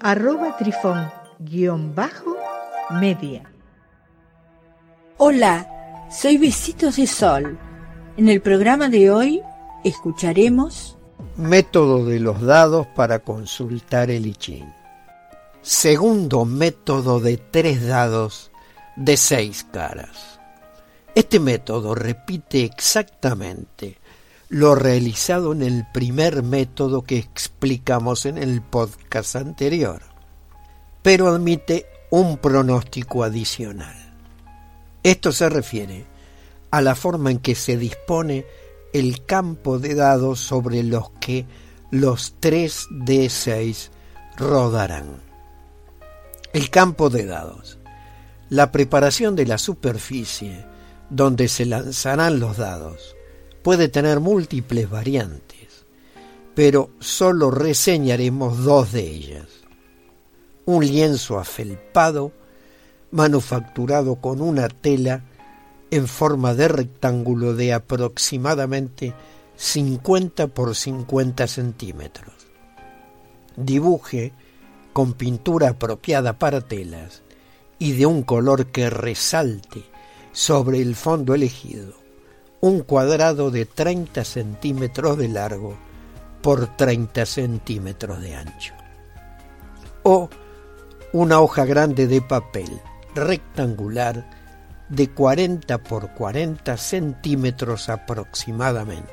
arroba trifón-media. Hola, soy Besitos de Sol. En el programa de hoy escucharemos Método de los dados para consultar el I Segundo método de tres dados de seis caras. Este método repite exactamente lo realizado en el primer método que explicamos en el podcast anterior, pero admite un pronóstico adicional. Esto se refiere a la forma en que se dispone el campo de dados sobre los que los 3 d 6 rodarán. El campo de dados. La preparación de la superficie donde se lanzarán los dados puede tener múltiples variantes, pero solo reseñaremos dos de ellas. Un lienzo afelpado, manufacturado con una tela en forma de rectángulo de aproximadamente 50 por 50 centímetros. Dibuje con pintura apropiada para telas y de un color que resalte sobre el fondo elegido un cuadrado de 30 centímetros de largo por 30 centímetros de ancho. O una hoja grande de papel rectangular de 40 por 40 centímetros aproximadamente.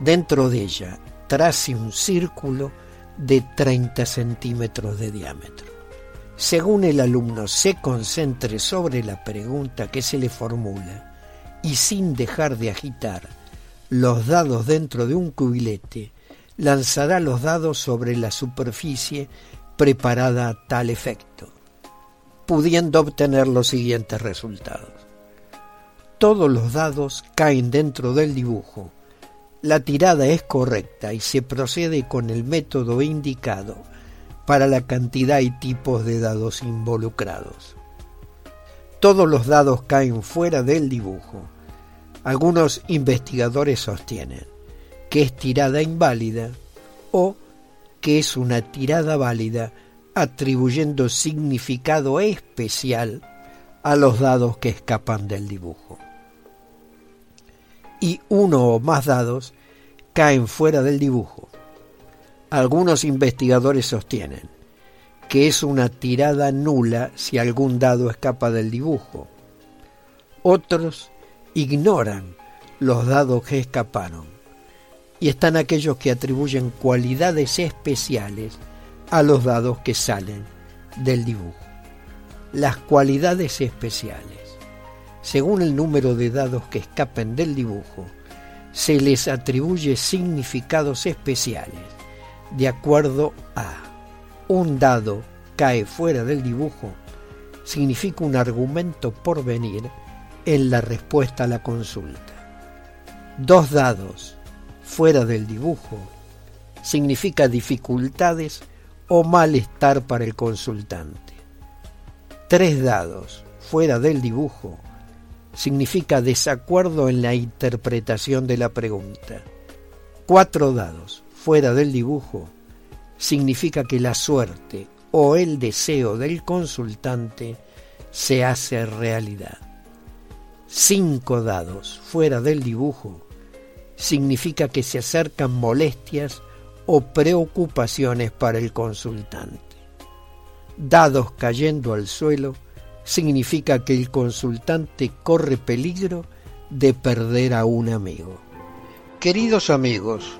Dentro de ella trace un círculo de 30 centímetros de diámetro. Según el alumno se concentre sobre la pregunta que se le formula, y sin dejar de agitar los dados dentro de un cubilete, lanzará los dados sobre la superficie preparada a tal efecto, pudiendo obtener los siguientes resultados. Todos los dados caen dentro del dibujo. La tirada es correcta y se procede con el método indicado para la cantidad y tipos de dados involucrados. Todos los dados caen fuera del dibujo. Algunos investigadores sostienen que es tirada inválida o que es una tirada válida atribuyendo significado especial a los dados que escapan del dibujo. Y uno o más dados caen fuera del dibujo. Algunos investigadores sostienen que es una tirada nula si algún dado escapa del dibujo. Otros ignoran los dados que escaparon y están aquellos que atribuyen cualidades especiales a los dados que salen del dibujo. Las cualidades especiales, según el número de dados que escapen del dibujo, se les atribuye significados especiales de acuerdo a un dado cae fuera del dibujo, significa un argumento por venir en la respuesta a la consulta. Dos dados fuera del dibujo significa dificultades o malestar para el consultante. Tres dados fuera del dibujo significa desacuerdo en la interpretación de la pregunta. Cuatro dados fuera del dibujo significa que la suerte o el deseo del consultante se hace realidad. Cinco dados fuera del dibujo significa que se acercan molestias o preocupaciones para el consultante. Dados cayendo al suelo significa que el consultante corre peligro de perder a un amigo. Queridos amigos,